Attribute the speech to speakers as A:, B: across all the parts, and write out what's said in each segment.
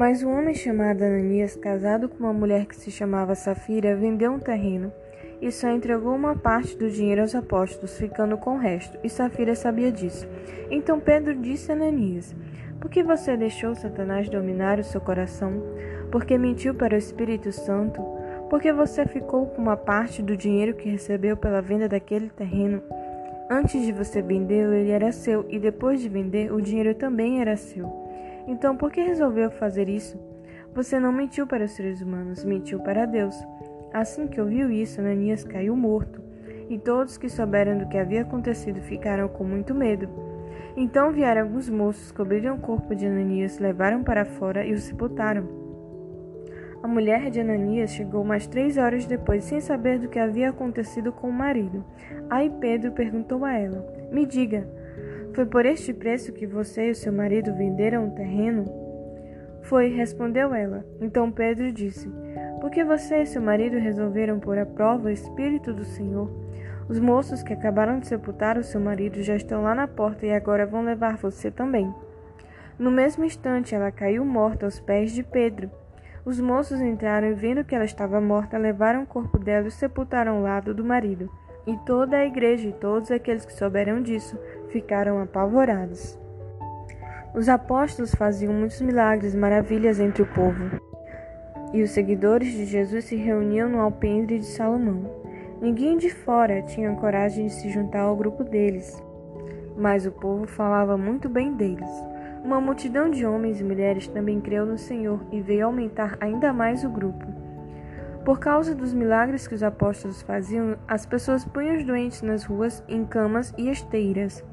A: Mas um homem chamado Ananias, casado com uma mulher que se chamava Safira, vendeu um terreno e só entregou uma parte do dinheiro aos apóstolos, ficando com o resto. E Safira sabia disso. Então Pedro disse a Ananias: Por que você deixou Satanás dominar o seu coração? Porque mentiu para o Espírito Santo? Porque você ficou com uma parte do dinheiro que recebeu pela venda daquele terreno? Antes de você vendê-lo, ele era seu, e depois de vender, o dinheiro também era seu. Então, por que resolveu fazer isso? Você não mentiu para os seres humanos, mentiu para Deus. Assim que ouviu isso, Ananias caiu morto, e todos que souberam do que havia acontecido ficaram com muito medo. Então vieram alguns moços, cobriram o corpo de Ananias, levaram para fora e o sepultaram. A mulher de Ananias chegou mais três horas depois, sem saber do que havia acontecido com o marido. Aí Pedro perguntou a ela: Me diga, foi por este preço que você e seu marido venderam o terreno? Foi, respondeu ela. Então Pedro disse: Por que você e seu marido resolveram pôr à prova o Espírito do Senhor? Os moços que acabaram de sepultar o seu marido já estão lá na porta e agora vão levar você também. No mesmo instante, ela caiu morta aos pés de Pedro. Os moços entraram e, vendo que ela estava morta, levaram o corpo dela e sepultaram ao lado do marido. E toda a igreja e todos aqueles que souberam disso ficaram apavorados. Os apóstolos faziam muitos milagres e maravilhas entre o povo. E os seguidores de Jesus se reuniam no alpendre de Salomão. Ninguém de fora tinha coragem de se juntar ao grupo deles, mas o povo falava muito bem deles. Uma multidão de homens e mulheres também creu no Senhor e veio aumentar ainda mais o grupo. Por causa dos milagres que os apóstolos faziam, as pessoas punham os doentes nas ruas, em camas e esteiras.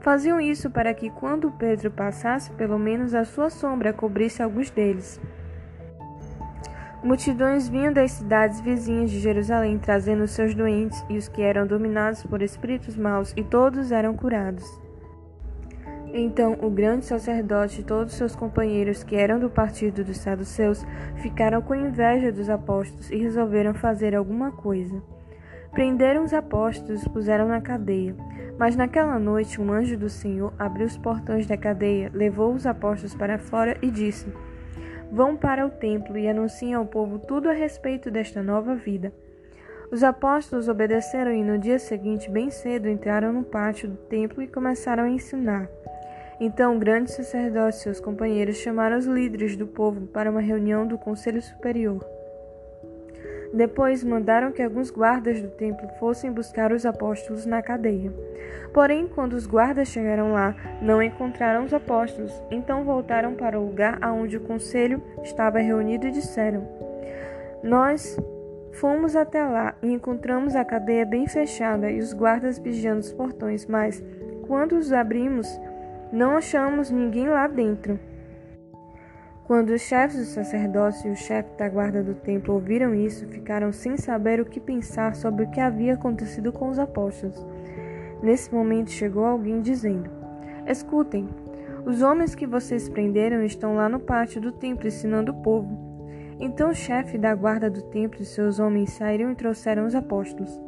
A: Faziam isso para que, quando Pedro passasse, pelo menos a sua sombra cobrisse alguns deles. Multidões vinham das cidades vizinhas de Jerusalém trazendo seus doentes e os que eram dominados por espíritos maus, e todos eram curados. Então o grande sacerdote e todos seus companheiros, que eram do partido dos saduceus, ficaram com inveja dos apóstolos e resolveram fazer alguma coisa. Prenderam os apóstolos e puseram na cadeia. Mas naquela noite um anjo do Senhor abriu os portões da cadeia, levou os apóstolos para fora e disse: Vão para o templo e anunciem ao povo tudo a respeito desta nova vida. Os apóstolos obedeceram e no dia seguinte, bem cedo, entraram no pátio do templo e começaram a ensinar. Então o grande sacerdote e seus companheiros chamaram os líderes do povo para uma reunião do Conselho Superior. Depois mandaram que alguns guardas do templo fossem buscar os apóstolos na cadeia. Porém, quando os guardas chegaram lá, não encontraram os apóstolos. Então voltaram para o lugar aonde o conselho estava reunido e disseram: Nós fomos até lá e encontramos a cadeia bem fechada e os guardas vigiando os portões, mas quando os abrimos, não achamos ninguém lá dentro. Quando os chefes dos sacerdotes e o chefe da guarda do templo ouviram isso, ficaram sem saber o que pensar sobre o que havia acontecido com os apóstolos. Nesse momento chegou alguém dizendo: Escutem, os homens que vocês prenderam estão lá no pátio do templo ensinando o povo. Então o chefe da guarda do templo e seus homens saíram e trouxeram os apóstolos.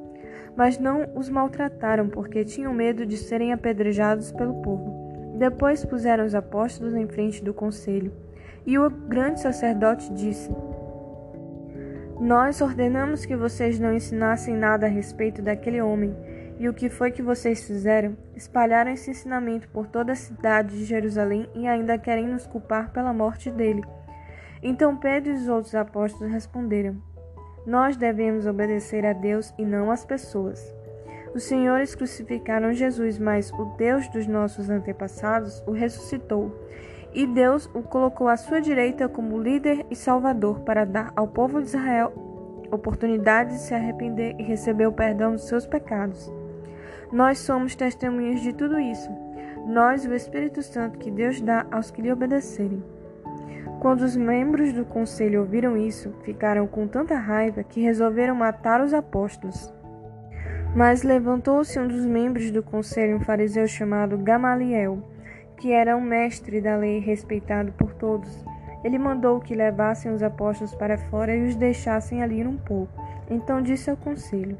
A: Mas não os maltrataram, porque tinham medo de serem apedrejados pelo povo. Depois puseram os apóstolos em frente do conselho, e o grande sacerdote disse: Nós ordenamos que vocês não ensinassem nada a respeito daquele homem. E o que foi que vocês fizeram? Espalharam esse ensinamento por toda a cidade de Jerusalém e ainda querem nos culpar pela morte dele. Então Pedro e os outros apóstolos responderam: Nós devemos obedecer a Deus e não às pessoas. Os senhores crucificaram Jesus, mas o Deus dos nossos antepassados o ressuscitou. E Deus o colocou à sua direita como líder e salvador para dar ao povo de Israel oportunidade de se arrepender e receber o perdão dos seus pecados. Nós somos testemunhas de tudo isso. Nós, o Espírito Santo que Deus dá aos que lhe obedecerem. Quando os membros do conselho ouviram isso, ficaram com tanta raiva que resolveram matar os apóstolos. Mas levantou-se um dos membros do conselho, um fariseu chamado Gamaliel, que era um mestre da lei respeitado por todos. Ele mandou que levassem os apóstolos para fora e os deixassem ali um pouco. Então disse ao conselho: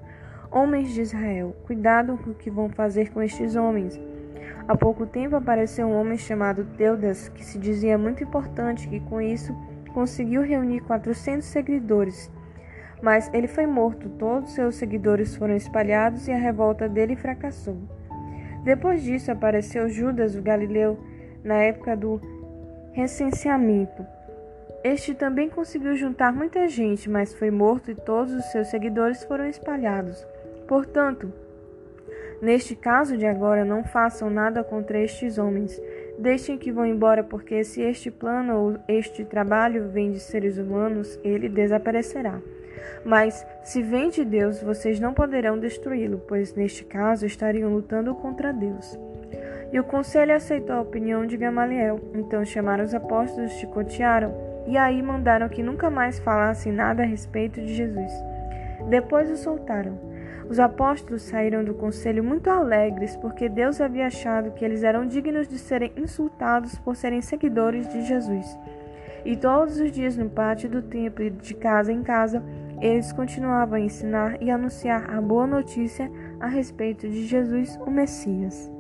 A: Homens de Israel, cuidado com o que vão fazer com estes homens. Há pouco tempo apareceu um homem chamado Teudas, que se dizia muito importante e com isso conseguiu reunir 400 seguidores. Mas ele foi morto, todos seus seguidores foram espalhados e a revolta dele fracassou. Depois disso apareceu Judas, o Galileu, na época do recenseamento. Este também conseguiu juntar muita gente, mas foi morto e todos os seus seguidores foram espalhados. Portanto, Neste caso de agora, não façam nada contra estes homens. Deixem que vão embora, porque se este plano ou este trabalho vem de seres humanos, ele desaparecerá. Mas, se vem de Deus, vocês não poderão destruí-lo, pois neste caso estariam lutando contra Deus. E o conselho aceitou a opinião de Gamaliel. Então chamaram os apóstolos, chicotearam, e aí mandaram que nunca mais falassem nada a respeito de Jesus. Depois o soltaram. Os apóstolos saíram do conselho muito alegres, porque Deus havia achado que eles eram dignos de serem insultados por serem seguidores de Jesus. E todos os dias no pátio do templo e de casa em casa, eles continuavam a ensinar e anunciar a boa notícia a respeito de Jesus, o Messias.